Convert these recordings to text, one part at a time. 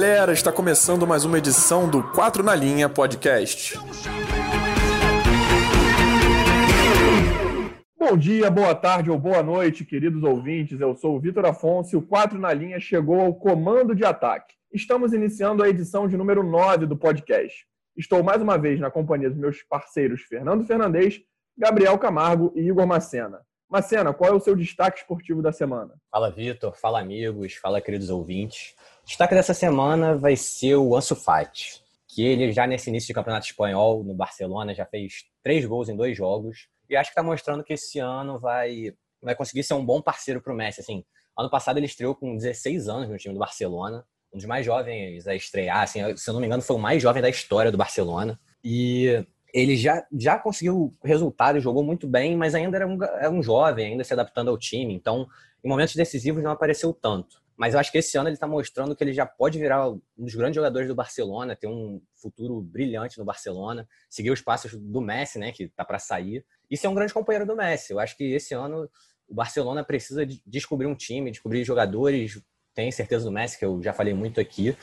galera, está começando mais uma edição do 4 na Linha Podcast. Bom dia, boa tarde ou boa noite, queridos ouvintes. Eu sou o Vitor Afonso e o 4 na Linha chegou ao comando de ataque. Estamos iniciando a edição de número 9 do podcast. Estou mais uma vez na companhia dos meus parceiros Fernando Fernandes, Gabriel Camargo e Igor Macena. Macena, qual é o seu destaque esportivo da semana? Fala, Vitor. Fala, amigos. Fala, queridos ouvintes. Destaque dessa semana vai ser o Ansu Fati, que ele já nesse início de campeonato espanhol no Barcelona já fez três gols em dois jogos e acho que está mostrando que esse ano vai vai conseguir ser um bom parceiro para o Messi. Assim, ano passado ele estreou com 16 anos no time do Barcelona, um dos mais jovens a estrear. Assim, se eu não me engano, foi o mais jovem da história do Barcelona. E ele já, já conseguiu resultados, jogou muito bem, mas ainda era um, era um jovem, ainda se adaptando ao time. Então, em momentos decisivos não apareceu tanto. Mas eu acho que esse ano ele está mostrando que ele já pode virar um dos grandes jogadores do Barcelona, ter um futuro brilhante no Barcelona, seguir os passos do Messi, né, que está para sair, e ser um grande companheiro do Messi. Eu acho que esse ano o Barcelona precisa de descobrir um time, descobrir jogadores. Tem certeza do Messi, que eu já falei muito aqui.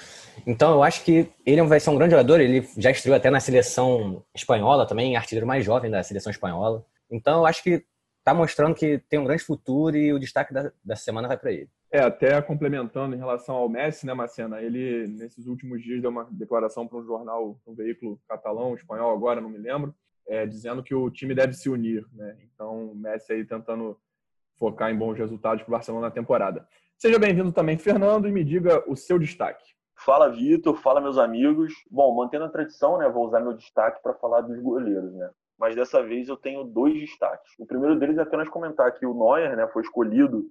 Então eu acho que ele vai ser um grande jogador. Ele já estreou até na seleção espanhola também, artilheiro mais jovem da seleção espanhola. Então eu acho que está mostrando que tem um grande futuro e o destaque da, da semana vai para ele. É, até complementando em relação ao Messi, né, Marcena? Ele, nesses últimos dias, deu uma declaração para um jornal, um veículo catalão, espanhol, agora, não me lembro, é, dizendo que o time deve se unir, né? Então, o Messi aí tentando focar em bons resultados para o Barcelona na temporada. Seja bem-vindo também, Fernando, e me diga o seu destaque. Fala, Vitor. Fala, meus amigos. Bom, mantendo a tradição, né, vou usar meu destaque para falar dos goleiros, né? Mas dessa vez eu tenho dois destaques. O primeiro deles é apenas comentar que o Neuer, né, foi escolhido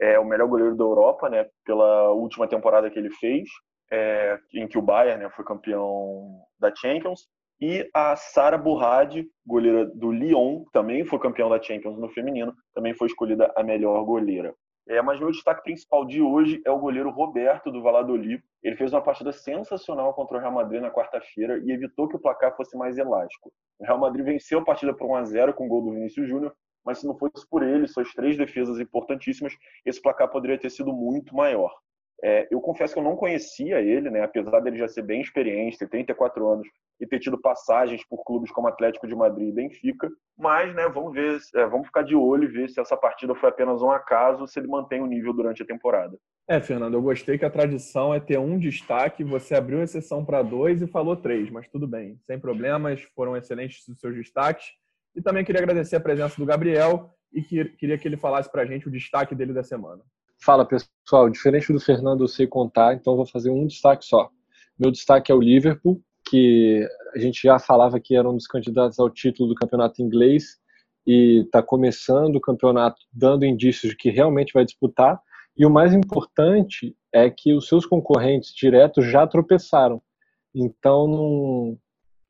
é o melhor goleiro da Europa, né, pela última temporada que ele fez, é, em que o Bayern né, foi campeão da Champions. E a Sara Burradi, goleira do Lyon, também foi campeão da Champions no feminino, também foi escolhida a melhor goleira. É, mas meu destaque principal de hoje é o goleiro Roberto do Valladolid. Ele fez uma partida sensacional contra o Real Madrid na quarta-feira e evitou que o placar fosse mais elástico. O Real Madrid venceu a partida por 1 a 0 com o gol do Vinícius Júnior, mas se não fosse por ele, suas três defesas importantíssimas, esse placar poderia ter sido muito maior. É, eu confesso que eu não conhecia ele, né, apesar dele já ser bem experiente, ter 34 anos e ter tido passagens por clubes como Atlético de Madrid e Benfica. Mas, né, vamos ver, é, vamos ficar de olho e ver se essa partida foi apenas um acaso, se ele mantém o nível durante a temporada. É, Fernando, eu gostei que a tradição é ter um destaque. Você abriu exceção para dois e falou três, mas tudo bem, sem problemas, foram excelentes os seus destaques. E também queria agradecer a presença do Gabriel e que, queria que ele falasse para a gente o destaque dele da semana. Fala pessoal, diferente do Fernando eu sei contar, então vou fazer um destaque só. Meu destaque é o Liverpool, que a gente já falava que era um dos candidatos ao título do campeonato inglês e está começando o campeonato dando indícios de que realmente vai disputar. E o mais importante é que os seus concorrentes diretos já tropeçaram. Então, num,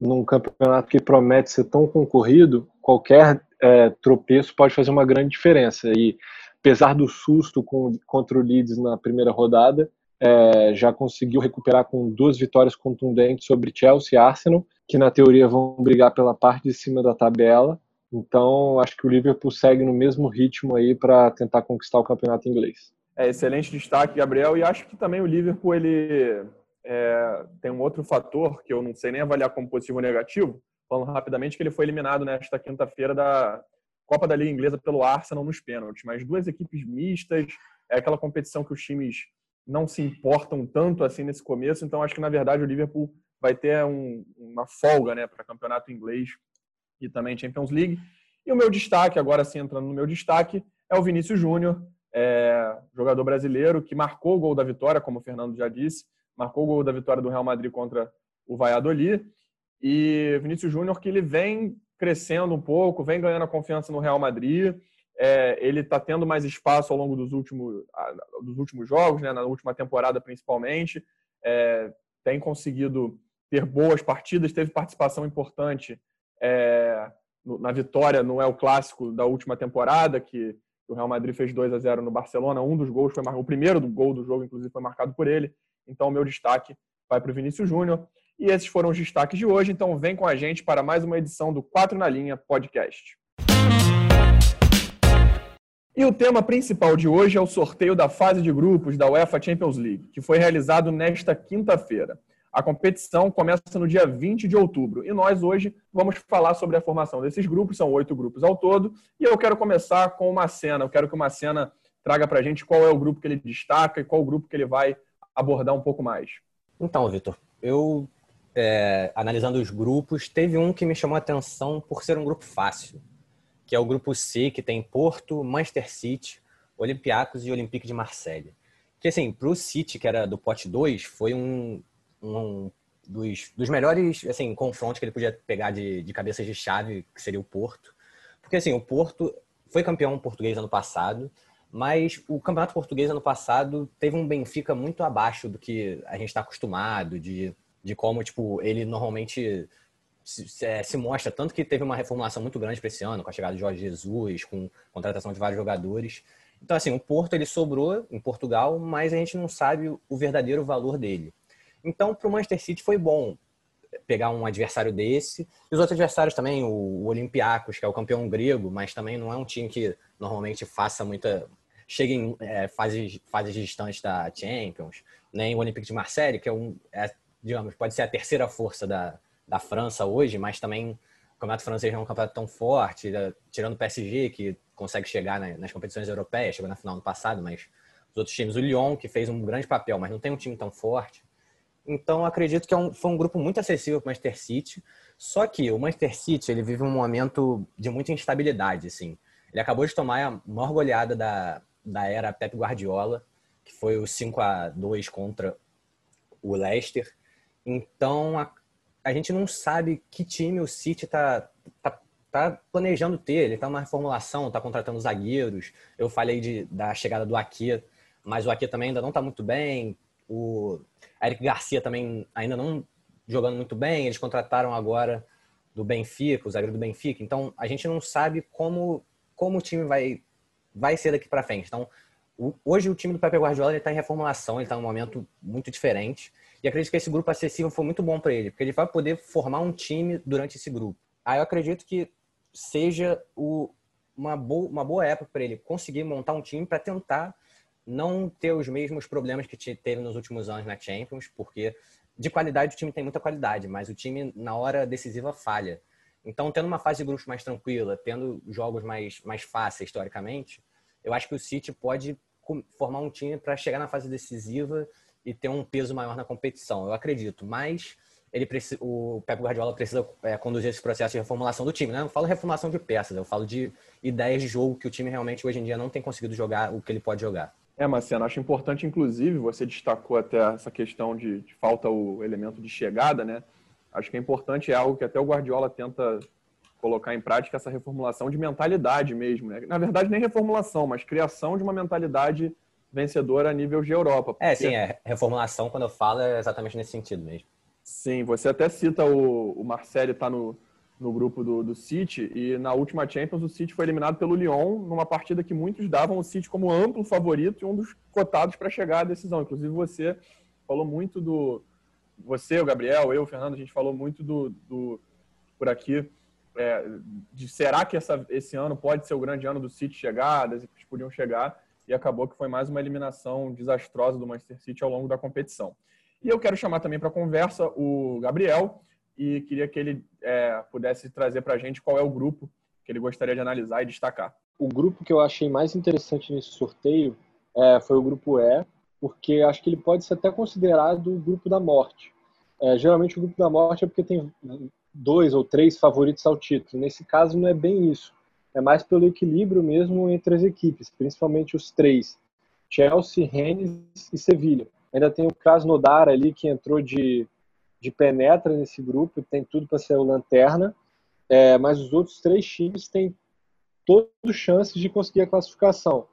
num campeonato que promete ser tão concorrido, qualquer é, tropeço pode fazer uma grande diferença. E apesar do susto com, contra o Leeds na primeira rodada, é, já conseguiu recuperar com duas vitórias contundentes sobre Chelsea e Arsenal, que na teoria vão brigar pela parte de cima da tabela. Então, acho que o Liverpool segue no mesmo ritmo aí para tentar conquistar o campeonato inglês. É excelente destaque, Gabriel, e acho que também o Liverpool ele é, tem um outro fator que eu não sei nem avaliar como positivo ou negativo, falando rapidamente que ele foi eliminado nesta quinta-feira da Copa da Liga Inglesa pelo Arsenal nos pênaltis, mas duas equipes mistas, é aquela competição que os times não se importam tanto assim nesse começo, então acho que na verdade o Liverpool vai ter um, uma folga né, para campeonato inglês e também Champions League. E o meu destaque, agora sim entrando no meu destaque, é o Vinícius Júnior, é, jogador brasileiro que marcou o gol da vitória, como o Fernando já disse, marcou o gol da vitória do Real Madrid contra o Valladolid. E Vinícius Júnior que ele vem crescendo um pouco, vem ganhando a confiança no Real Madrid. É, ele está tendo mais espaço ao longo dos últimos, dos últimos jogos, né, na última temporada principalmente. É, tem conseguido ter boas partidas, teve participação importante é, na vitória no El Clássico da última temporada, que o Real Madrid fez 2 a 0 no Barcelona. Um dos gols foi marcado, o primeiro gol do jogo, inclusive, foi marcado por ele. Então, o meu destaque vai para o Vinícius Júnior. E esses foram os destaques de hoje. Então, vem com a gente para mais uma edição do 4 na Linha Podcast. E o tema principal de hoje é o sorteio da fase de grupos da UEFA Champions League, que foi realizado nesta quinta-feira. A competição começa no dia 20 de outubro e nós hoje vamos falar sobre a formação desses grupos, são oito grupos ao todo, e eu quero começar com uma cena. Eu quero que uma cena traga para a gente qual é o grupo que ele destaca e qual o grupo que ele vai abordar um pouco mais. Então, Vitor, eu, é, analisando os grupos, teve um que me chamou a atenção por ser um grupo fácil, que é o grupo C, que tem Porto, Manchester City, Olympiacos e Olympique de Marseille. Que, assim, para o City, que era do pote 2, foi um, um dos, dos melhores assim, confrontos que ele podia pegar de, de cabeças de chave, que seria o Porto. Porque, assim, o Porto foi campeão português ano passado, mas o campeonato português ano passado teve um Benfica muito abaixo do que a gente está acostumado, de, de como tipo ele normalmente se, se, é, se, mostra. Tanto que teve uma reformulação muito grande para esse ano, com a chegada de Jorge Jesus, com contratação de vários jogadores. Então, assim, o Porto ele sobrou em Portugal, mas a gente não sabe o verdadeiro valor dele. Então, para o Manchester City foi bom pegar um adversário desse. E os outros adversários também, o, Olympiacos, que é o campeão grego, mas também não é um time que normalmente faça muita. chegue em é, fases, fases distantes da Champions, nem o Olympique de Marseille, que é um. É, digamos, pode ser a terceira força da, da França hoje, mas também o campeonato francês não é um campeonato tão forte, tirando o PSG, que consegue chegar nas competições europeias, chegou na final no passado, mas os outros times, o Lyon, que fez um grande papel, mas não tem um time tão forte. Então, acredito que é um, foi um grupo muito acessível para o Manchester City. Só que o Manchester City ele vive um momento de muita instabilidade. Assim. Ele acabou de tomar a maior goleada da, da era Pep Guardiola, que foi o 5 a 2 contra o Leicester. Então, a, a gente não sabe que time o City está tá, tá planejando ter. Ele está numa reformulação, está contratando zagueiros. Eu falei de, da chegada do Aqui, mas o Aqui também ainda não está muito bem. O Eric Garcia também ainda não jogando muito bem. Eles contrataram agora do Benfica, o zagueiro do Benfica. Então, a gente não sabe como, como o time vai, vai ser daqui para frente. Então, o, hoje o time do Pepe Guardiola está em reformulação, ele está num momento muito diferente. E acredito que esse grupo acessível foi muito bom para ele, porque ele vai poder formar um time durante esse grupo. Aí eu acredito que seja o, uma, boa, uma boa época para ele conseguir montar um time para tentar não ter os mesmos problemas que teve nos últimos anos na Champions, porque de qualidade o time tem muita qualidade, mas o time na hora decisiva falha. Então, tendo uma fase de grupos mais tranquila, tendo jogos mais, mais fáceis historicamente, eu acho que o City pode formar um time para chegar na fase decisiva e ter um peso maior na competição. Eu acredito, mas ele o Pep Guardiola precisa é, conduzir esse processo de reformulação do time. Né? Eu não falo reformulação de peças, eu falo de ideias de jogo que o time realmente hoje em dia não tem conseguido jogar o que ele pode jogar. É, Marcelo, acho importante, inclusive, você destacou até essa questão de, de, falta o elemento de chegada, né? Acho que é importante, é algo que até o Guardiola tenta colocar em prática, essa reformulação de mentalidade mesmo, né? Na verdade, nem reformulação, mas criação de uma mentalidade vencedora a nível de Europa. É, porque... É, sim, é. Reformulação, quando eu falo, é exatamente nesse sentido mesmo. Sim, você até cita o, o Marcelo está no, no grupo do, do City e na última Champions o City foi eliminado pelo Lyon numa partida que muitos davam o City como amplo favorito e um dos cotados para chegar à decisão. Inclusive você falou muito do você, o Gabriel, eu, o Fernando, a gente falou muito do, do por aqui é, de será que essa, esse ano pode ser o grande ano do City chegar, das equipes podiam chegar e acabou que foi mais uma eliminação desastrosa do Manchester City ao longo da competição. E eu quero chamar também para conversa o Gabriel, e queria que ele é, pudesse trazer para a gente qual é o grupo que ele gostaria de analisar e destacar. O grupo que eu achei mais interessante nesse sorteio é, foi o grupo E, porque acho que ele pode ser até considerado o grupo da morte. É, geralmente o grupo da morte é porque tem dois ou três favoritos ao título. Nesse caso não é bem isso. É mais pelo equilíbrio mesmo entre as equipes, principalmente os três: Chelsea, Rennes e Sevilha. Ainda tem o Krasnodar ali que entrou de de penetra nesse grupo, tem tudo para ser o lanterna, é, mas os outros três times têm todas chances de conseguir a classificação.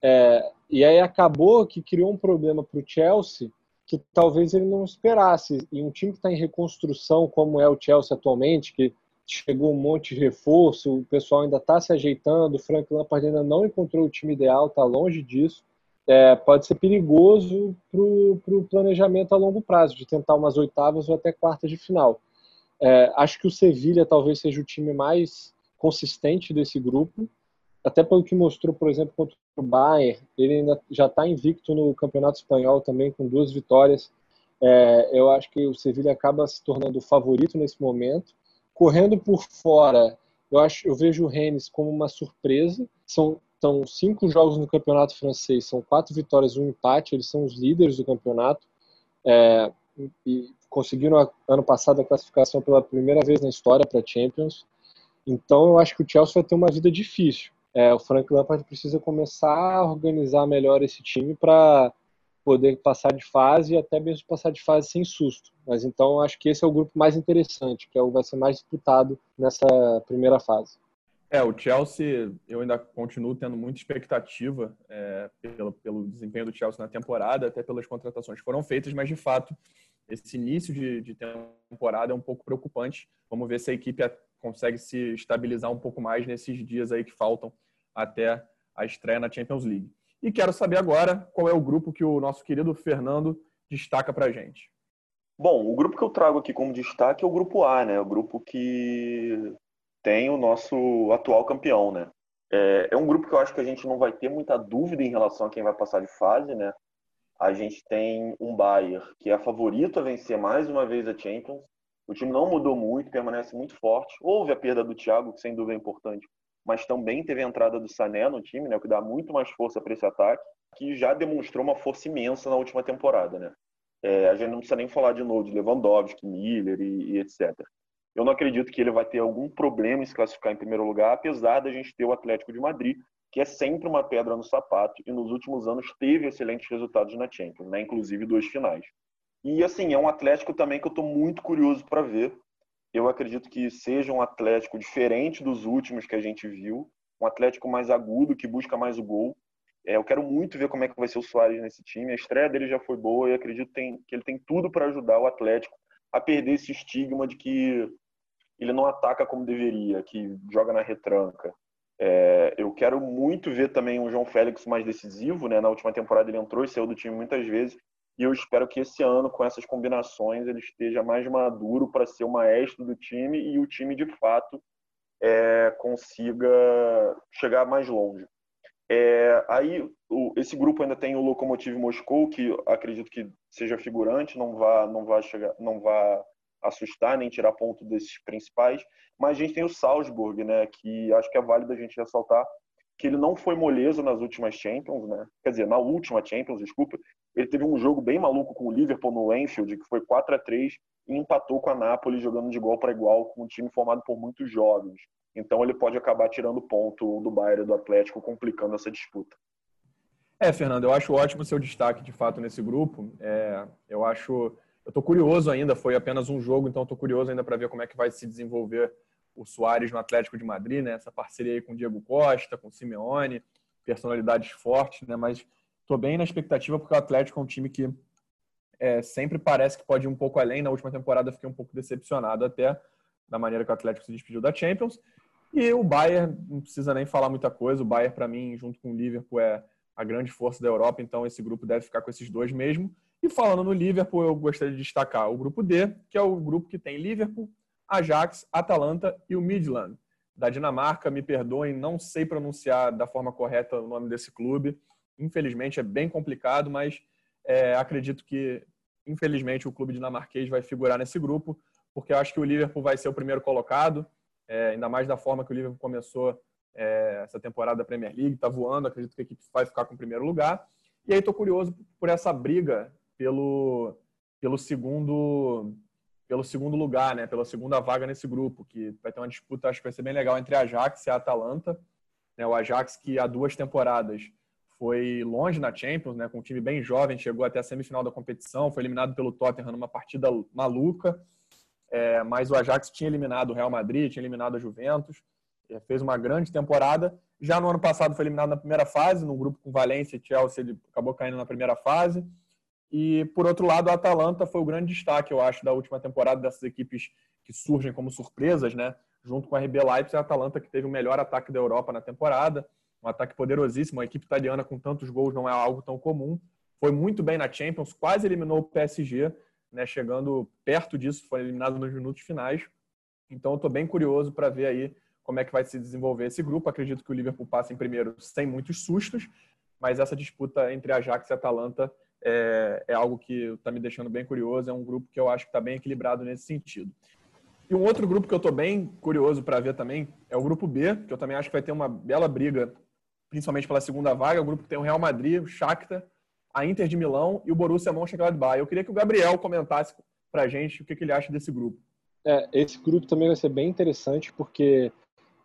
É, e aí acabou que criou um problema para o Chelsea que talvez ele não esperasse. E um time que está em reconstrução, como é o Chelsea atualmente, que chegou um monte de reforço, o pessoal ainda está se ajeitando, o Frank Lampard ainda não encontrou o time ideal, está longe disso é, pode ser perigoso para o planejamento a longo prazo, de tentar umas oitavas ou até quartas de final. É, acho que o Sevilha talvez seja o time mais consistente desse grupo. até pelo que mostrou, por exemplo, contra o Bayern, ele ainda já está invicto no Campeonato Espanhol também, com duas vitórias. É, eu acho que o Sevilla acaba se tornando o favorito nesse momento. Correndo por fora, eu acho, eu vejo o Rennes como uma surpresa. São, são cinco jogos no campeonato francês, são quatro vitórias, um empate. Eles são os líderes do campeonato é, e conseguiram ano passado a classificação pela primeira vez na história para Champions. Então eu acho que o Chelsea vai ter uma vida difícil. É, o Frank Lampard precisa começar a organizar melhor esse time para poder passar de fase e até mesmo passar de fase sem susto. Mas então acho que esse é o grupo mais interessante, que é o vai ser mais disputado nessa primeira fase. É, o Chelsea, eu ainda continuo tendo muita expectativa é, pelo, pelo desempenho do Chelsea na temporada, até pelas contratações que foram feitas, mas de fato, esse início de, de temporada é um pouco preocupante. Vamos ver se a equipe consegue se estabilizar um pouco mais nesses dias aí que faltam até a estreia na Champions League. E quero saber agora qual é o grupo que o nosso querido Fernando destaca para gente. Bom, o grupo que eu trago aqui como destaque é o grupo A, né? O grupo que tem o nosso atual campeão, né? É, é um grupo que eu acho que a gente não vai ter muita dúvida em relação a quem vai passar de fase, né? A gente tem um Bayern que é favorito a vencer mais uma vez a Champions. O time não mudou muito, permanece muito forte. Houve a perda do Thiago, que sem dúvida é importante, mas também teve a entrada do Sané no time, né, o que dá muito mais força para esse ataque, que já demonstrou uma força imensa na última temporada. Né? É, a gente não precisa nem falar de novo de Lewandowski, Miller e, e, etc. Eu não acredito que ele vai ter algum problema em se classificar em primeiro lugar, apesar da gente ter o Atlético de Madrid, que é sempre uma pedra no sapato e nos últimos anos teve excelentes resultados na Champions, né? inclusive duas finais. E assim, é um Atlético também que eu estou muito curioso para ver, eu acredito que seja um Atlético diferente dos últimos que a gente viu, um Atlético mais agudo, que busca mais o gol. É, eu quero muito ver como é que vai ser o Soares nesse time. A estreia dele já foi boa e acredito tem, que ele tem tudo para ajudar o Atlético a perder esse estigma de que ele não ataca como deveria, que joga na retranca. É, eu quero muito ver também o João Félix mais decisivo. Né? Na última temporada ele entrou e saiu do time muitas vezes. E eu espero que esse ano, com essas combinações, ele esteja mais maduro para ser o maestro do time e o time, de fato, é, consiga chegar mais longe. É, aí, o, esse grupo ainda tem o Lokomotiv Moscou, que acredito que seja figurante, não vá, não vá chegar, não vá assustar nem tirar ponto desses principais. Mas a gente tem o Salzburg, né, que acho que é válido a gente ressaltar que ele não foi moleso nas últimas Champions, né? Quer dizer, na última Champions, desculpa, ele teve um jogo bem maluco com o Liverpool no Anfield, que foi 4 a 3 e empatou com a Napoli jogando de igual para igual com um time formado por muitos jovens. Então ele pode acabar tirando ponto do Bayern do Atlético, complicando essa disputa. É, Fernando, eu acho ótimo o seu destaque de fato nesse grupo. É, eu acho, eu estou curioso ainda. Foi apenas um jogo, então estou curioso ainda para ver como é que vai se desenvolver o Soares no Atlético de Madrid, né? Essa parceria aí com o Diego Costa, com o Simeone, personalidades fortes, né? Mas estou bem na expectativa porque o Atlético é um time que é, sempre parece que pode ir um pouco além. Na última temporada fiquei um pouco decepcionado até da maneira que o Atlético se despediu da Champions. E o Bayern, não precisa nem falar muita coisa. O Bayern, para mim, junto com o Liverpool, é a grande força da Europa. Então, esse grupo deve ficar com esses dois mesmo. E falando no Liverpool, eu gostaria de destacar o grupo D, que é o grupo que tem Liverpool, Ajax, Atalanta e o Midland. Da Dinamarca, me perdoem, não sei pronunciar da forma correta o nome desse clube. Infelizmente é bem complicado, mas é, acredito que, infelizmente, o clube dinamarquês vai figurar nesse grupo, porque eu acho que o Liverpool vai ser o primeiro colocado, é, ainda mais da forma que o Liverpool começou é, essa temporada da Premier League, está voando, acredito que a equipe vai ficar com o primeiro lugar. E aí estou curioso por essa briga pelo, pelo segundo pelo segundo lugar, né, pela segunda vaga nesse grupo, que vai ter uma disputa, acho que vai ser bem legal entre a Ajax e a Atalanta. Né, o Ajax que há duas temporadas foi longe na Champions, né, com um time bem jovem, chegou até a semifinal da competição, foi eliminado pelo Tottenham numa partida maluca, é, mas o Ajax tinha eliminado o Real Madrid, tinha eliminado a Juventus, é, fez uma grande temporada. Já no ano passado foi eliminado na primeira fase, no grupo com Valência e Chelsea, ele acabou caindo na primeira fase. E, por outro lado, a Atalanta foi o grande destaque, eu acho, da última temporada dessas equipes que surgem como surpresas, né? Junto com a RB Leipzig, a Atalanta que teve o melhor ataque da Europa na temporada um ataque poderosíssimo. A equipe italiana com tantos gols não é algo tão comum. Foi muito bem na Champions, quase eliminou o PSG, né, chegando perto disso, foi eliminado nos minutos finais. Então, estou bem curioso para ver aí como é que vai se desenvolver esse grupo. Acredito que o Liverpool passa em primeiro sem muitos sustos, mas essa disputa entre Ajax e Atalanta é, é algo que está me deixando bem curioso. É um grupo que eu acho que está bem equilibrado nesse sentido. E um outro grupo que eu estou bem curioso para ver também é o grupo B, que eu também acho que vai ter uma bela briga, principalmente pela segunda vaga. O grupo tem o Real Madrid, o Shakhtar, a Inter de Milão e o Borussia Mönchengladbach. Eu queria que o Gabriel comentasse para a gente o que, que ele acha desse grupo. É, esse grupo também vai ser bem interessante porque,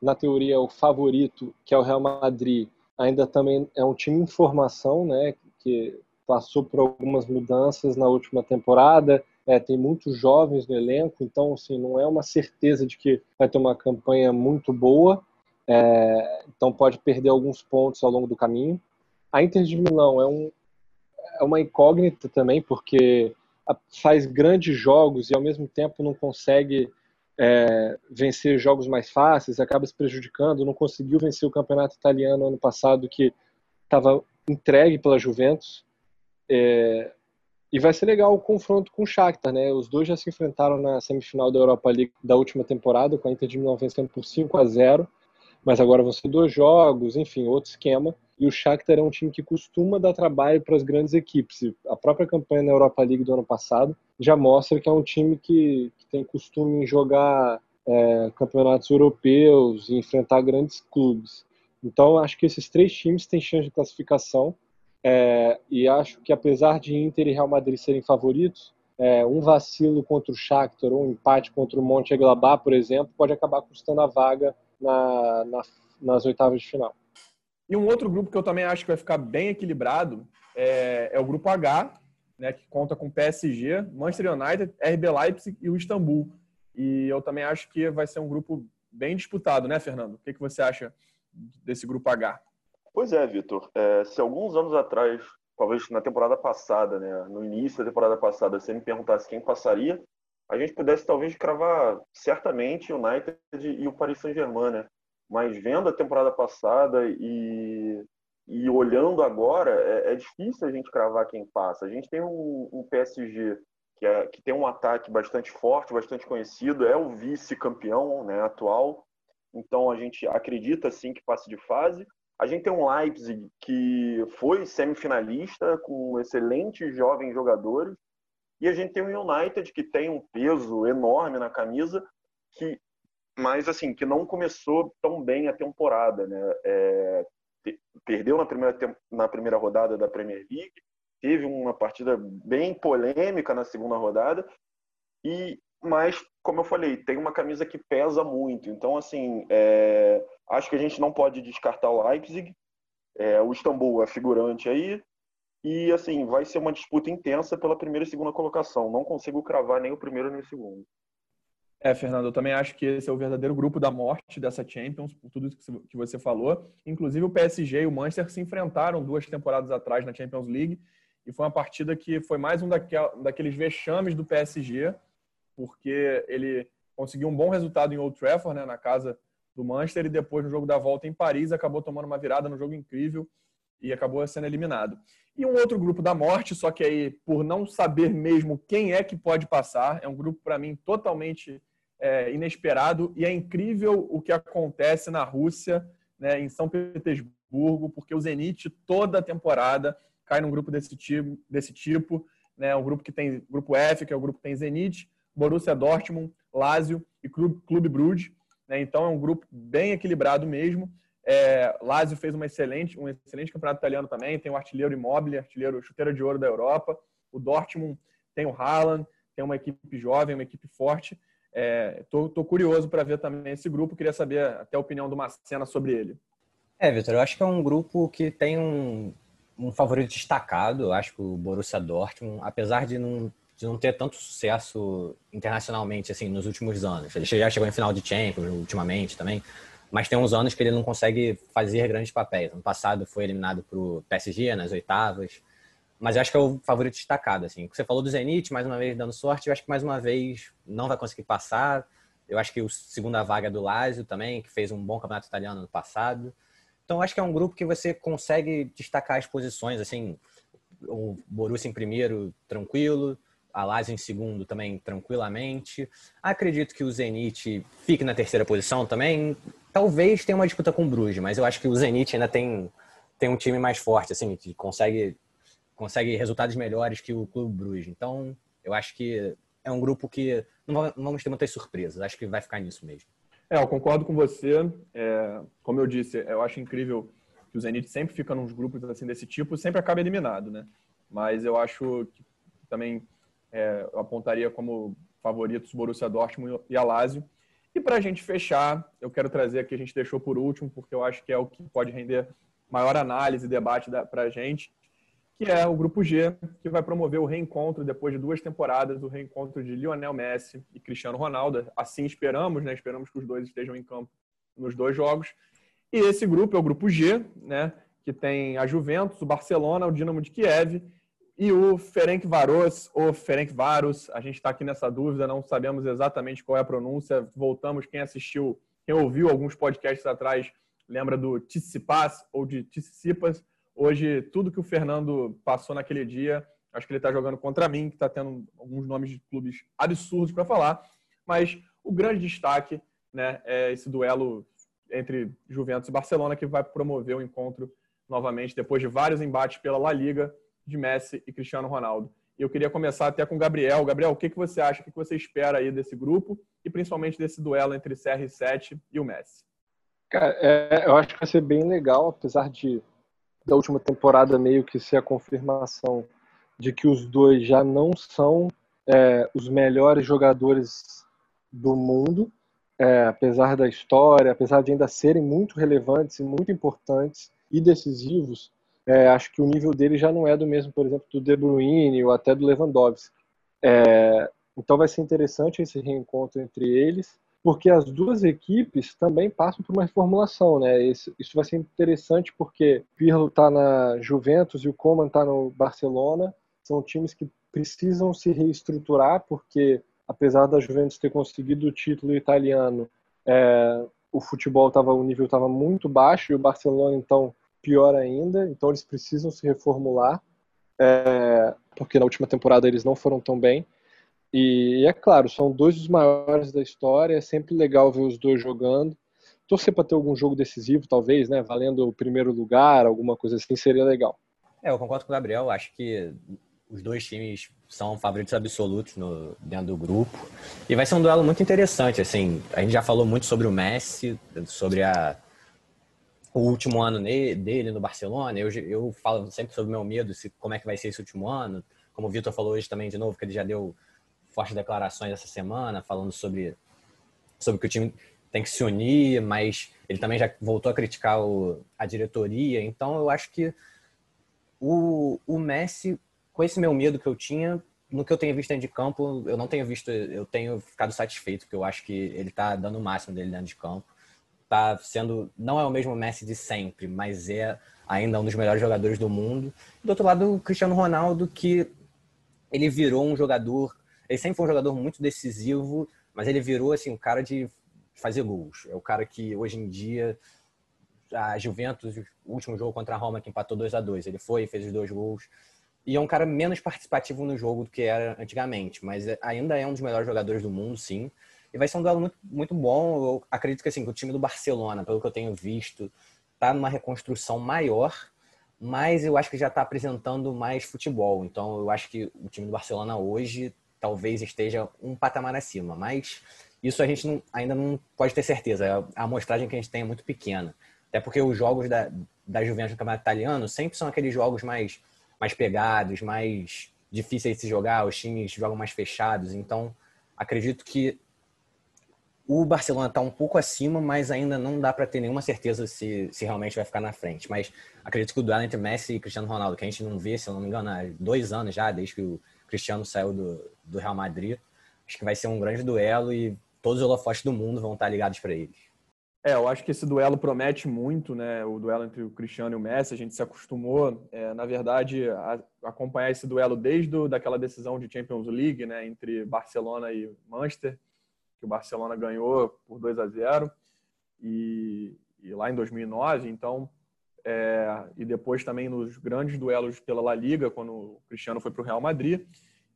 na teoria, o favorito, que é o Real Madrid, ainda também é um time em formação, né, que passou por algumas mudanças na última temporada, é, tem muitos jovens no elenco, então assim, não é uma certeza de que vai ter uma campanha muito boa, é, então pode perder alguns pontos ao longo do caminho. A Inter de Milão é, um, é uma incógnita também, porque faz grandes jogos e ao mesmo tempo não consegue é, vencer jogos mais fáceis, acaba se prejudicando, não conseguiu vencer o campeonato italiano ano passado que estava entregue pela Juventus. É, e vai ser legal o confronto com o Shakhtar, né? Os dois já se enfrentaram na semifinal da Europa League da última temporada, com a Inter de Milão vencendo por 5 a 0 mas agora vão ser dois jogos, enfim, outro esquema. E o Shakhtar é um time que costuma dar trabalho para as grandes equipes. A própria campanha na Europa League do ano passado já mostra que é um time que, que tem costume em jogar é, campeonatos europeus e enfrentar grandes clubes. Então, acho que esses três times têm chance de classificação. É, e acho que apesar de Inter e Real Madrid serem favoritos, é, um vacilo contra o Shakhtar ou um empate contra o Monte Monteglabá, por exemplo, pode acabar custando a vaga na, na, nas oitavas de final. E um outro grupo que eu também acho que vai ficar bem equilibrado é, é o grupo H, né, que conta com PSG, Manchester United, RB Leipzig e o Istambul. E eu também acho que vai ser um grupo bem disputado, né, Fernando? O que, que você acha desse grupo H? Pois é, Vitor. É, se alguns anos atrás, talvez na temporada passada, né, no início da temporada passada, você me perguntasse quem passaria, a gente pudesse talvez cravar certamente o United e o Paris Saint-Germain, né? Mas vendo a temporada passada e, e olhando agora, é, é, difícil a gente cravar quem passa. A gente tem um, um PSG que, é, que tem um ataque bastante forte, bastante conhecido, é o vice-campeão né, atual, então a gente acredita sim que passe de fase. A gente tem um Leipzig que foi semifinalista, com excelentes jovens jogadores, e a gente tem o United, que tem um peso enorme na camisa, que mas assim que não começou tão bem a temporada, né? É, perdeu na primeira na primeira rodada da Premier League, teve uma partida bem polêmica na segunda rodada e mas como eu falei tem uma camisa que pesa muito, então assim é, acho que a gente não pode descartar o Leipzig, é, o Istambul é figurante aí e, assim, vai ser uma disputa intensa pela primeira e segunda colocação. Não consigo cravar nem o primeiro nem o segundo. É, Fernando, eu também acho que esse é o verdadeiro grupo da morte dessa Champions, por tudo que você falou. Inclusive, o PSG e o Manchester se enfrentaram duas temporadas atrás na Champions League e foi uma partida que foi mais um daqueles vexames do PSG, porque ele conseguiu um bom resultado em Old Trafford, né, na casa do Manchester, e depois no jogo da volta em Paris acabou tomando uma virada no jogo incrível e acabou sendo eliminado. E um outro grupo da morte, só que aí, por não saber mesmo quem é que pode passar, é um grupo, para mim, totalmente é, inesperado. E é incrível o que acontece na Rússia, né, em São Petersburgo, porque o Zenit, toda temporada, cai num grupo desse tipo. Desse tipo né, um grupo que tem grupo F, que é o grupo que tem Zenit, Borussia Dortmund, Lazio e Clube, Clube Brugge. Né, então, é um grupo bem equilibrado mesmo. É, Lazio fez uma excelente, um excelente campeonato italiano também. Tem o artilheiro Immobile, artilheiro chuteira de ouro da Europa. O Dortmund tem o Haaland, tem uma equipe jovem, uma equipe forte. Estou é, curioso para ver também esse grupo. Queria saber até a opinião do Macena sobre ele. É, Vitor, eu acho que é um grupo que tem um, um favorito destacado. Eu acho que o Borussia Dortmund, apesar de não, de não ter tanto sucesso internacionalmente assim nos últimos anos, ele já chegou em final de Champions ultimamente também mas tem uns anos que ele não consegue fazer grandes papéis. No passado foi eliminado para o PSG nas oitavas, mas eu acho que é o favorito destacado. Assim. Você falou do Zenit, mais uma vez dando sorte, eu acho que mais uma vez não vai conseguir passar. Eu acho que o segunda vaga é do Lazio também, que fez um bom campeonato italiano no passado. Então, acho que é um grupo que você consegue destacar as posições, assim, o Borussia em primeiro, tranquilo, a Lazio em segundo também tranquilamente. Acredito que o Zenit fique na terceira posição também, talvez tenha uma disputa com o Bruges, mas eu acho que o Zenit ainda tem, tem um time mais forte, assim, que consegue, consegue resultados melhores que o Clube Bruges. Então, eu acho que é um grupo que não vamos ter muitas surpresas. Acho que vai ficar nisso mesmo. É, eu concordo com você. É, como eu disse, eu acho incrível que o Zenit sempre fica nos grupos assim desse tipo, sempre acaba eliminado, né? Mas eu acho que também é, eu apontaria como favoritos Borussia Dortmund e a Lazio. E para a gente fechar, eu quero trazer aqui, a gente deixou por último, porque eu acho que é o que pode render maior análise e debate para a gente, que é o Grupo G, que vai promover o reencontro, depois de duas temporadas, o reencontro de Lionel Messi e Cristiano Ronaldo. Assim esperamos, né? Esperamos que os dois estejam em campo nos dois jogos. E esse grupo é o Grupo G, né? Que tem a Juventus, o Barcelona, o Dinamo de Kiev e o Ferenc Varos, ou Ferenc Varos. A gente está aqui nessa dúvida, não sabemos exatamente qual é a pronúncia. Voltamos, quem assistiu, quem ouviu alguns podcasts atrás, lembra do Tsitsipas ou de Tsitsipas Hoje, tudo que o Fernando passou naquele dia, acho que ele está jogando contra mim, que está tendo alguns nomes de clubes absurdos para falar. Mas o grande destaque né, é esse duelo entre Juventus e Barcelona, que vai promover o encontro novamente, depois de vários embates pela La Liga de Messi e Cristiano Ronaldo. E eu queria começar até com o Gabriel. Gabriel, o que, que você acha, o que, que você espera aí desse grupo e principalmente desse duelo entre CR7 e o Messi? Cara, é, eu acho que vai ser bem legal, apesar de da última temporada meio que ser a confirmação de que os dois já não são é, os melhores jogadores do mundo, é, apesar da história, apesar de ainda serem muito relevantes e muito importantes e decisivos, é, acho que o nível dele já não é do mesmo, por exemplo, do De Bruyne ou até do Lewandowski. É, então vai ser interessante esse reencontro entre eles porque as duas equipes também passam por uma reformulação, né? Isso, isso vai ser interessante porque Pirlo está na Juventus e o Coman está no Barcelona. São times que precisam se reestruturar porque, apesar da Juventus ter conseguido o título italiano, é, o futebol tava, o nível estava muito baixo e o Barcelona então pior ainda. Então eles precisam se reformular é, porque na última temporada eles não foram tão bem. E é claro, são dois dos maiores da história, é sempre legal ver os dois jogando. Torcer para ter algum jogo decisivo, talvez, né? Valendo o primeiro lugar, alguma coisa assim, seria legal. É, eu concordo com o Gabriel, acho que os dois times são favoritos absolutos no, dentro do grupo. E vai ser um duelo muito interessante, assim, a gente já falou muito sobre o Messi, sobre a, o último ano dele no Barcelona, eu, eu falo sempre sobre o meu medo, se, como é que vai ser esse último ano, como o Vitor falou hoje também de novo, que ele já deu fortes declarações essa semana, falando sobre, sobre que o time tem que se unir, mas ele também já voltou a criticar o, a diretoria. Então, eu acho que o, o Messi, com esse meu medo que eu tinha, no que eu tenho visto dentro de campo, eu não tenho visto, eu tenho ficado satisfeito, porque eu acho que ele está dando o máximo dele dentro de campo. Tá sendo, não é o mesmo Messi de sempre, mas é ainda um dos melhores jogadores do mundo. Do outro lado, o Cristiano Ronaldo, que ele virou um jogador ele sempre foi um jogador muito decisivo, mas ele virou assim um cara de fazer gols. É o cara que hoje em dia a Juventus, o último jogo contra a Roma que empatou 2 a 2, ele foi e fez os dois gols. E é um cara menos participativo no jogo do que era antigamente, mas é, ainda é um dos melhores jogadores do mundo, sim. E vai ser um duelo muito, muito bom. Eu acredito que assim, o time do Barcelona, pelo que eu tenho visto, está numa reconstrução maior, mas eu acho que já está apresentando mais futebol. Então eu acho que o time do Barcelona hoje talvez esteja um patamar acima, mas isso a gente não, ainda não pode ter certeza. A amostragem que a gente tem é muito pequena. Até porque os jogos da, da Juventus no Campeonato Italiano sempre são aqueles jogos mais, mais pegados, mais difíceis de se jogar, os times jogam mais fechados. Então, acredito que o Barcelona está um pouco acima, mas ainda não dá para ter nenhuma certeza se, se realmente vai ficar na frente. Mas acredito que o duelo entre Messi e Cristiano Ronaldo, que a gente não vê, se eu não me engano, há dois anos já, desde que o Cristiano saiu do, do Real Madrid. Acho que vai ser um grande duelo e todos os holofotes do mundo vão estar ligados para eles. É, eu acho que esse duelo promete muito, né? O duelo entre o Cristiano e o Messi, a gente se acostumou, é, na verdade, a acompanhar esse duelo desde do, daquela decisão de Champions League, né? Entre Barcelona e Manchester, que o Barcelona ganhou por 2 a 0 e, e lá em 2009. Então, é, e depois também nos grandes duelos pela La Liga, quando o Cristiano foi para o Real Madrid.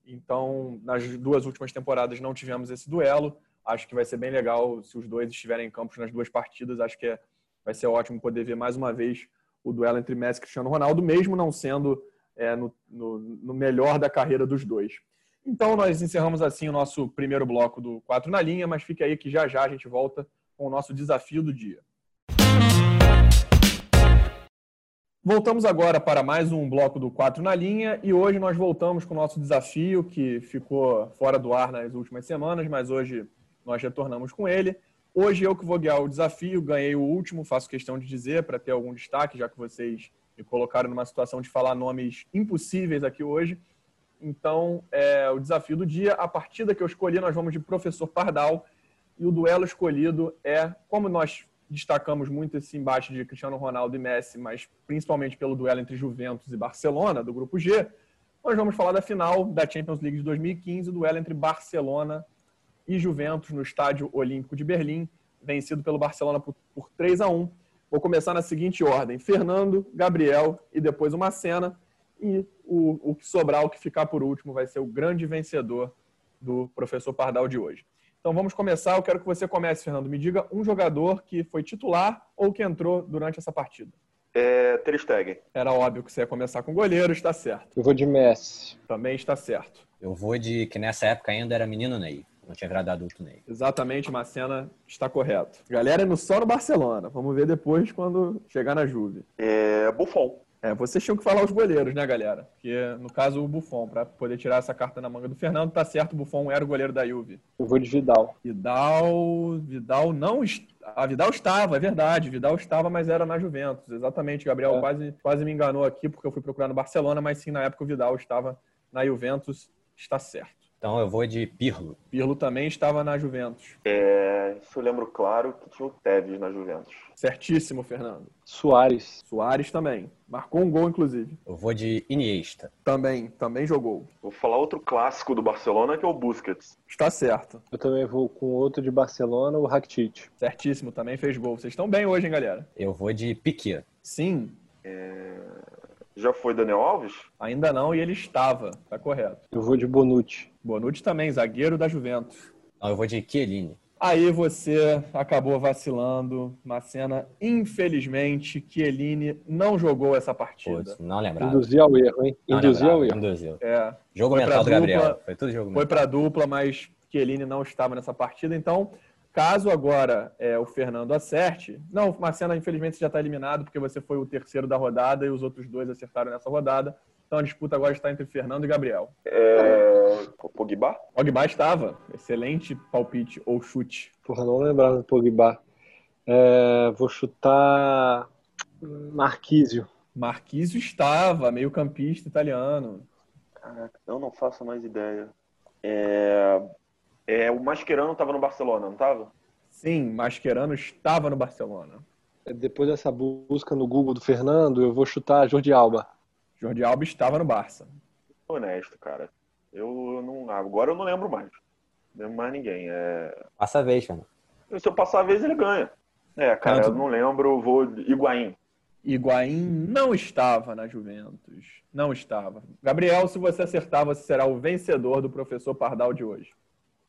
Então, nas duas últimas temporadas não tivemos esse duelo. Acho que vai ser bem legal se os dois estiverem em campos nas duas partidas. Acho que é, vai ser ótimo poder ver mais uma vez o duelo entre Messi e Cristiano Ronaldo, mesmo não sendo é, no, no, no, melhor da carreira dos dois. Então, nós encerramos assim o nosso primeiro bloco do 4 na linha, mas fique aí que já já a gente volta com o nosso desafio do dia. Voltamos agora para mais um bloco do 4 na linha e hoje nós voltamos com o nosso desafio que ficou fora do ar nas últimas semanas, mas hoje nós retornamos com ele. Hoje eu que vou guiar o desafio, ganhei o último, faço questão de dizer para ter algum destaque, já que vocês me colocaram numa situação de falar nomes impossíveis aqui hoje. Então, é, o desafio do dia, a partida que eu escolhi, nós vamos de Professor Pardal e o duelo escolhido é, como nós destacamos muito esse embate de Cristiano Ronaldo e Messi, mas principalmente pelo duelo entre Juventus e Barcelona, do grupo G, nós vamos falar da final da Champions League de 2015, o duelo entre Barcelona e Juventus no Estádio Olímpico de Berlim, vencido pelo Barcelona por, por 3 a 1 Vou começar na seguinte ordem: Fernando, Gabriel e depois uma cena. E o, o que sobrar, o que ficar por último, vai ser o grande vencedor do professor Pardal de hoje. Então vamos começar. Eu quero que você comece, Fernando. Me diga um jogador que foi titular ou que entrou durante essa partida. É, Ter Stegen. Era óbvio que você ia começar com goleiro, está certo. Eu vou de Messi. Também está certo. Eu vou de que nessa época ainda era menino Ney. Não tinha virado adulto Ney. Exatamente, Macena está correto. Galera, é no só no Barcelona. Vamos ver depois quando chegar na Juve. É Buffon. É, vocês tinham que falar os goleiros, né, galera? Porque, no caso, o Buffon, para poder tirar essa carta na manga do Fernando, tá certo, o Buffon era o goleiro da Juve. Eu vou de Vidal. Vidal, Vidal não... A Vidal estava, é verdade, Vidal estava, mas era na Juventus. Exatamente, Gabriel é. quase, quase me enganou aqui, porque eu fui procurar no Barcelona, mas sim, na época o Vidal estava na Juventus, está certo. Então eu vou de Pirlo. Pirlo também estava na Juventus. É, isso eu lembro claro que tinha o Tevez na Juventus. Certíssimo, Fernando. Soares. Soares também. Marcou um gol, inclusive. Eu vou de Iniesta. Também, também jogou. Vou falar outro clássico do Barcelona, que é o Busquets. Está certo. Eu também vou com outro de Barcelona, o Rakitic. Certíssimo, também fez gol. Vocês estão bem hoje, hein, galera? Eu vou de Piquet. Sim. É... Já foi Daniel Alves? Ainda não, e ele estava. Tá correto. Eu vou de Bonucci. Bonucci também, zagueiro da Juventus. Não, eu vou de Chiellini. Aí você acabou vacilando. Macena, infelizmente, Chiellini não jogou essa partida. Putz, não lembrava. Induziu ao erro, hein? Induziu ao erro. Induziu. É. Jogo foi mental do dupla, Gabriel. Foi tudo jogo Foi para dupla, mas Chiellini não estava nessa partida. Então, Caso agora é, o Fernando acerte, não, Marcena, infelizmente você já está eliminado porque você foi o terceiro da rodada e os outros dois acertaram nessa rodada. Então a disputa agora está entre Fernando e Gabriel. É... Pogba? Pogba estava. Excelente palpite ou chute. Porra, não lembrava do Pogba. É, vou chutar Marquísio. Marquísio estava, meio campista italiano. Caraca, eu não faço mais ideia. É... É, o Mascherano estava no Barcelona, não estava? Sim, Mascherano estava no Barcelona. Depois dessa busca no Google do Fernando, eu vou chutar Jordi Alba. Jordi Alba estava no Barça. Honesto, cara. Eu não, agora eu não lembro mais. Não lembro mais ninguém. É... Passa a vez, cara. Se eu passar a vez, ele ganha. É, cara, Tanto... eu não lembro. Vou. Higuaín. Higuaín não estava na Juventus. Não estava. Gabriel, se você acertar, você será o vencedor do professor Pardal de hoje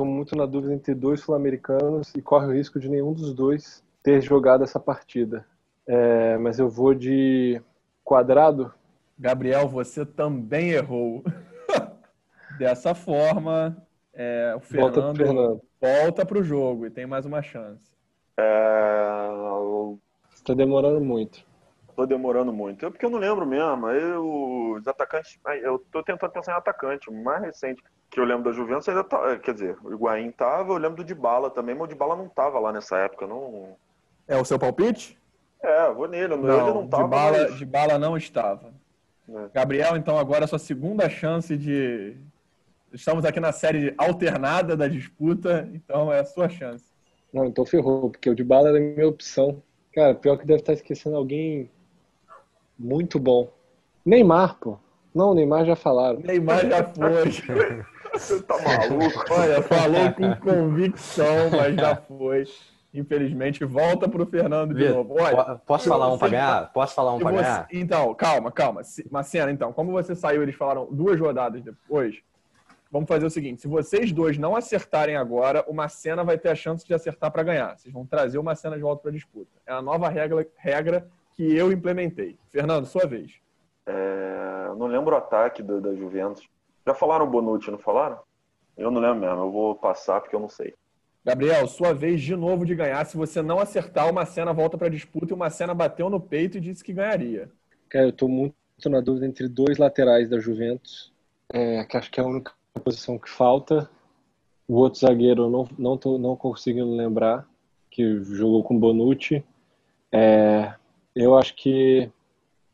estou muito na dúvida entre dois sul-americanos e corre o risco de nenhum dos dois ter jogado essa partida. É, mas eu vou de quadrado. Gabriel, você também errou. Dessa forma, é, o Fernando volta para o jogo e tem mais uma chance. É... Está demorando muito. Estou demorando muito. É porque eu não lembro mesmo. Eu, os atacantes. Eu estou tentando pensar em atacante. O mais recente que eu lembro da Juventus ainda tá, quer dizer, o Higuaín tava, eu lembro do Dybala também, mas o Dybala não tava lá nessa época, não. É o seu palpite? É, vou nele, não, ele não tava. Dybala, mas... Dybala não estava. É. Gabriel, então agora a sua segunda chance de Estamos aqui na série alternada da disputa, então é a sua chance. Não, então ferrou, porque o Dybala era a minha opção. Cara, pior que deve estar esquecendo alguém muito bom. Neymar, pô. Não, Neymar já falaram. Neymar já foi. Você tá maluco? Olha, falou com convicção, mas já foi. Infelizmente, volta pro Fernando de novo. Olha, posso falar um pra ganhar? Posso falar um pra ganhar? Então, calma, calma. Marcena, então, como você saiu, eles falaram duas rodadas depois. vamos fazer o seguinte: se vocês dois não acertarem agora, uma cena vai ter a chance de acertar para ganhar. Vocês vão trazer uma cena de volta para a disputa. É a nova regra, regra que eu implementei. Fernando, sua vez. É, não lembro o ataque do, da Juventus. Já falaram o Bonucci, não falaram? Eu não lembro mesmo. Eu vou passar porque eu não sei. Gabriel, sua vez de novo de ganhar. Se você não acertar, uma cena volta para a disputa e uma cena bateu no peito e disse que ganharia. Cara, eu estou muito na dúvida entre dois laterais da Juventus, é, que acho que é a única posição que falta. O outro zagueiro eu não, não, tô, não conseguindo lembrar, que jogou com Bonucci. É, eu acho que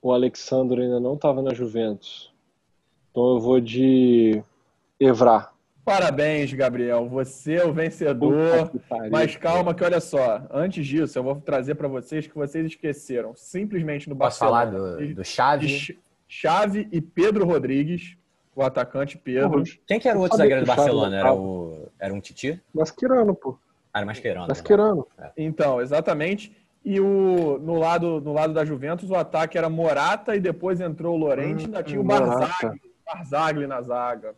o Alexandre ainda não estava na Juventus. Então eu vou de Evra. Parabéns, Gabriel. Você é o vencedor. Mas calma que olha só, antes disso, eu vou trazer para vocês que vocês esqueceram simplesmente no Posso Barcelona. Posso falar do, do Chave? Chave e Pedro Rodrigues, o atacante Pedro. Quem que era o outro zagueiro do Barcelona? Era, o, era um Titi? Mascherano, pô. Ah, era Mascherano. Mascherano. Né? Então, exatamente. E o, no, lado, no lado da Juventus, o ataque era Morata e depois entrou o Lorente. Hum, ainda tinha o Barzagli, Barzagli na zaga.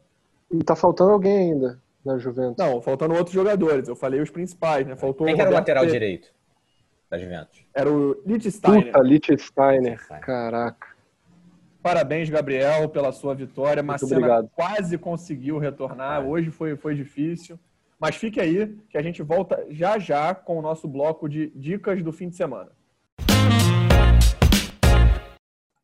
E tá faltando alguém ainda na Juventus. Não, faltando outros jogadores. Eu falei os principais, né? Faltou Quem era o lateral Pedro. direito da Juventus? Era o Lichtsteiner. Puta, Lichtsteiner. Caraca. Parabéns, Gabriel, pela sua vitória. Muito Marcela obrigado. quase conseguiu retornar. Hoje foi, foi difícil. Mas fique aí, que a gente volta já já com o nosso bloco de dicas do fim de semana.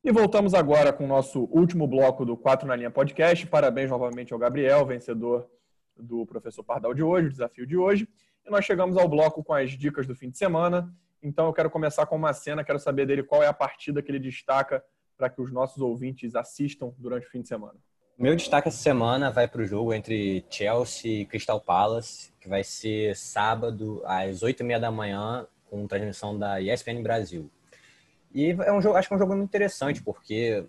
E voltamos agora com o nosso último bloco do 4 na Linha Podcast. Parabéns novamente ao Gabriel, vencedor do Professor Pardal de hoje, o desafio de hoje. E nós chegamos ao bloco com as dicas do fim de semana. Então eu quero começar com uma cena, quero saber dele qual é a partida que ele destaca para que os nossos ouvintes assistam durante o fim de semana. Meu destaque essa semana vai para o jogo entre Chelsea e Crystal Palace, que vai ser sábado às 8h30 da manhã, com transmissão da ESPN Brasil. E é um jogo, acho que é um jogo muito interessante, porque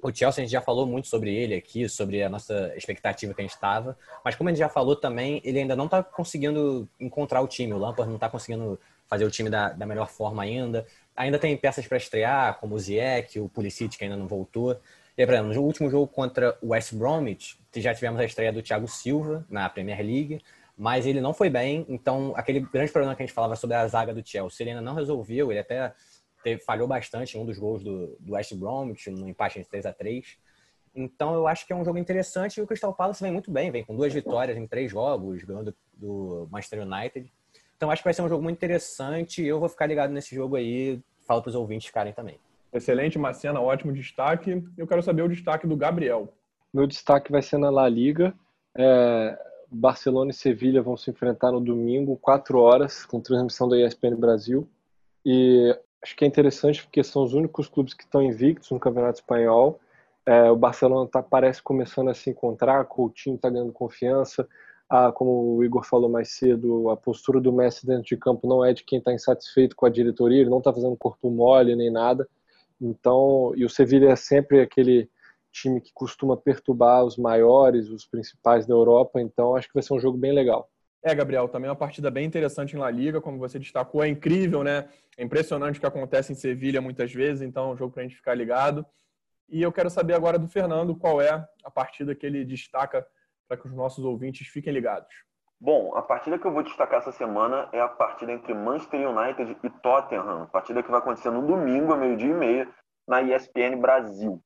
o Chelsea a gente já falou muito sobre ele aqui, sobre a nossa expectativa que a gente estava, mas como a gente já falou também, ele ainda não está conseguindo encontrar o time. O Lampard não está conseguindo fazer o time da, da melhor forma ainda. Ainda tem peças para estrear, como o Ziyech, o Pulisic, que ainda não voltou. E, por exemplo, no último jogo contra o West Bromwich, já tivemos a estreia do Thiago Silva na Premier League, mas ele não foi bem. Então, aquele grande problema que a gente falava sobre a zaga do Chelsea, ele ainda não resolveu. Ele até teve, falhou bastante em um dos gols do, do West Bromwich, no empate de 3 a 3 Então eu acho que é um jogo interessante e o Crystal Palace vem muito bem, vem com duas vitórias em três jogos, ganhando do, do Manchester United. Então acho que vai ser um jogo muito interessante e eu vou ficar ligado nesse jogo aí, falo para os ouvintes ficarem também. Excelente, Marcena, ótimo destaque. Eu quero saber o destaque do Gabriel. Meu destaque vai ser na La Liga. É, Barcelona e Sevilha vão se enfrentar no domingo, 4 horas, com transmissão da ESPN Brasil. E acho que é interessante porque são os únicos clubes que estão invictos no Campeonato Espanhol. É, o Barcelona tá, parece começando a se encontrar, o time está ganhando confiança. Ah, como o Igor falou mais cedo, a postura do Messi dentro de campo não é de quem está insatisfeito com a diretoria, ele não está fazendo corpo mole nem nada. Então, e o Sevilla é sempre aquele time que costuma perturbar os maiores, os principais da Europa, então acho que vai ser um jogo bem legal. É, Gabriel, também é uma partida bem interessante em La Liga, como você destacou, é incrível, né? É impressionante o que acontece em Sevilha muitas vezes, então é um jogo para a gente ficar ligado. E eu quero saber agora do Fernando qual é a partida que ele destaca para que os nossos ouvintes fiquem ligados. Bom, a partida que eu vou destacar essa semana é a partida entre Manchester United e Tottenham, partida que vai acontecer no domingo, ao meio-dia e meia, na ESPN Brasil.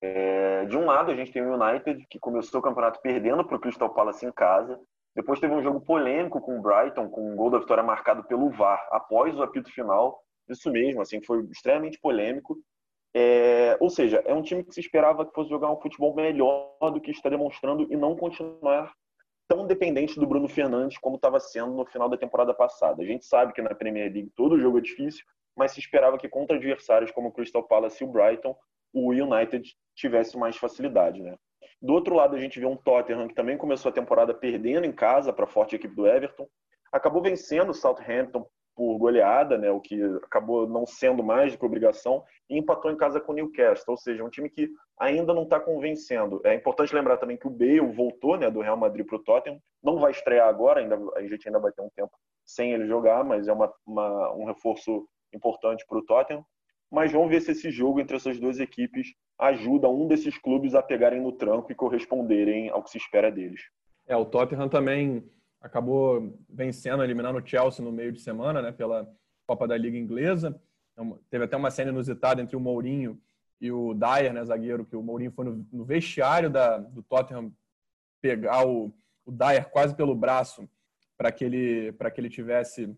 É, de um lado, a gente tem o United, que começou o campeonato perdendo para o Crystal Palace em casa, depois teve um jogo polêmico com o Brighton, com um gol da vitória marcado pelo VAR após o apito final. Isso mesmo, assim, foi extremamente polêmico. É, ou seja, é um time que se esperava que fosse jogar um futebol melhor do que está demonstrando e não continuar tão dependente do Bruno Fernandes como estava sendo no final da temporada passada. A gente sabe que na Premier League todo jogo é difícil, mas se esperava que contra adversários como o Crystal Palace e o Brighton, o United tivesse mais facilidade, né? Do outro lado, a gente vê um Tottenham que também começou a temporada perdendo em casa para a forte equipe do Everton. Acabou vencendo o Southampton por goleada, né, o que acabou não sendo mais de obrigação, e empatou em casa com o Newcastle, ou seja, um time que ainda não está convencendo. É importante lembrar também que o Bale voltou né, do Real Madrid para o Tottenham, não vai estrear agora, ainda, a gente ainda vai ter um tempo sem ele jogar, mas é uma, uma um reforço importante para o Tottenham. Mas vamos ver se esse jogo entre essas duas equipes ajuda um desses clubes a pegarem no tranco e corresponderem ao que se espera deles. É, o Tottenham também acabou vencendo, eliminando o Chelsea no meio de semana, né, pela Copa da Liga Inglesa. Então, teve até uma cena inusitada entre o Mourinho e o Dyer, né, zagueiro, que o Mourinho foi no, no vestiário da, do Tottenham pegar o, o Dyer quase pelo braço para que ele para que ele tivesse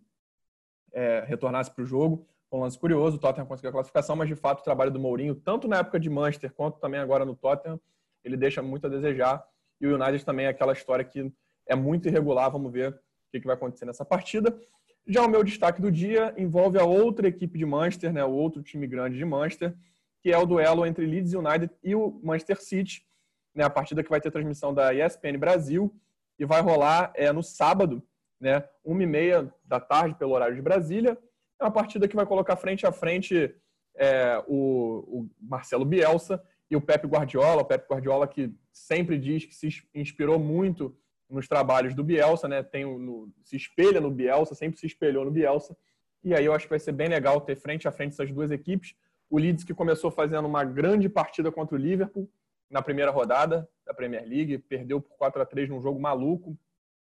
é, retornasse para o jogo. Um lance curioso, o Tottenham conseguiu a classificação, mas de fato o trabalho do Mourinho, tanto na época de Manchester quanto também agora no Tottenham, ele deixa muito a desejar. E o United também é aquela história que é muito irregular, vamos ver o que, vai acontecer nessa partida. Já o meu destaque do dia envolve a outra equipe de Manchester, né, o outro time grande de Manchester, que é o duelo entre Leeds United e o Manchester City, né, a partida que vai ter transmissão da ESPN Brasil e vai rolar é, no sábado, né, uma e meia da tarde pelo horário de Brasília. É uma partida que vai colocar frente a frente é, o, o, Marcelo Bielsa e o Pepe Guardiola. O Pepe Guardiola que sempre diz que se inspirou muito nos trabalhos do Bielsa, né? Tem no, se espelha no Bielsa, sempre se espelhou no Bielsa. E aí eu acho que vai ser bem legal ter frente a frente essas duas equipes. O Leeds que começou fazendo uma grande partida contra o Liverpool na primeira rodada da Premier League, perdeu por 4 a 3 num jogo maluco,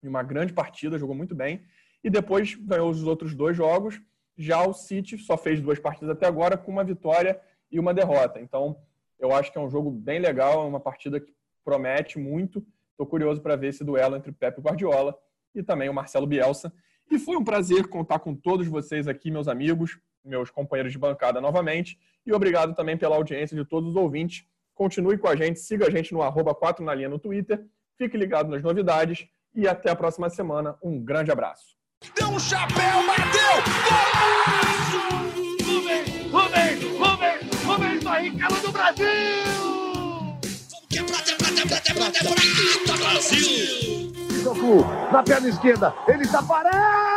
em uma grande partida, jogou muito bem. E depois ganhou os outros dois jogos. Já o City só fez duas partidas até agora com uma vitória e uma derrota. Então, eu acho que é um jogo bem legal, é uma partida que promete muito. Estou curioso para ver esse duelo entre o Pepe Guardiola e também o Marcelo Bielsa. E foi um prazer contar com todos vocês aqui, meus amigos, meus companheiros de bancada novamente. E obrigado também pela audiência de todos os ouvintes. Continue com a gente, siga a gente no arroba 4 na linha no Twitter. Fique ligado nas novidades e até a próxima semana. Um grande abraço. Deu um chapéu, bateu! Golaço! Rubem, Rubem, Rubem, Rubem Barrichello do Brasil! Que é prata, é prata, é prata, é prata, é prata, Brasil! Tocou na perna esquerda, ele está parado!